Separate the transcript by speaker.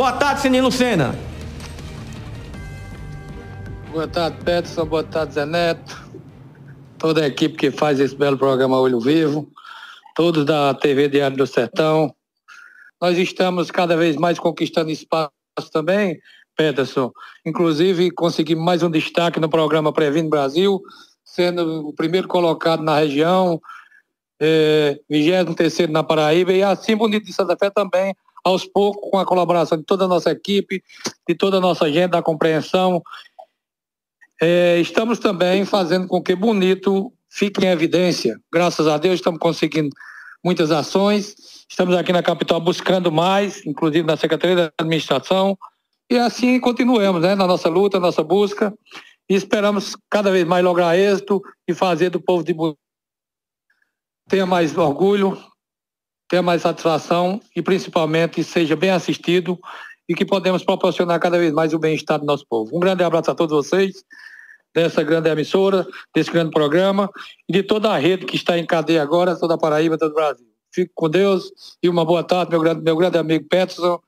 Speaker 1: Boa tarde, Sininho Lucena.
Speaker 2: Boa tarde, Peterson. Boa tarde, Zé Neto. Toda a equipe que faz esse belo programa Olho Vivo. Todos da TV Diário do Sertão. Nós estamos cada vez mais conquistando espaço também, Peterson. Inclusive, conseguimos mais um destaque no programa Previno Brasil, sendo o primeiro colocado na região, é, 23 na Paraíba, e assim Bonito de Santa Fé também aos poucos, com a colaboração de toda a nossa equipe, de toda a nossa gente da compreensão. É, estamos também fazendo com que Bonito fique em evidência. Graças a Deus estamos conseguindo muitas ações. Estamos aqui na capital buscando mais, inclusive na Secretaria da Administração. E assim continuemos né, na nossa luta, nossa busca. E esperamos cada vez mais lograr êxito e fazer do povo de Bonito tenha mais orgulho, tenha mais satisfação e principalmente seja bem assistido e que podemos proporcionar cada vez mais o bem-estar do nosso povo. Um grande abraço a todos vocês, dessa grande emissora, desse grande programa e de toda a rede que está em cadeia agora, toda a Paraíba, todo o Brasil. Fico com Deus e uma boa tarde, meu grande, meu grande amigo Peterson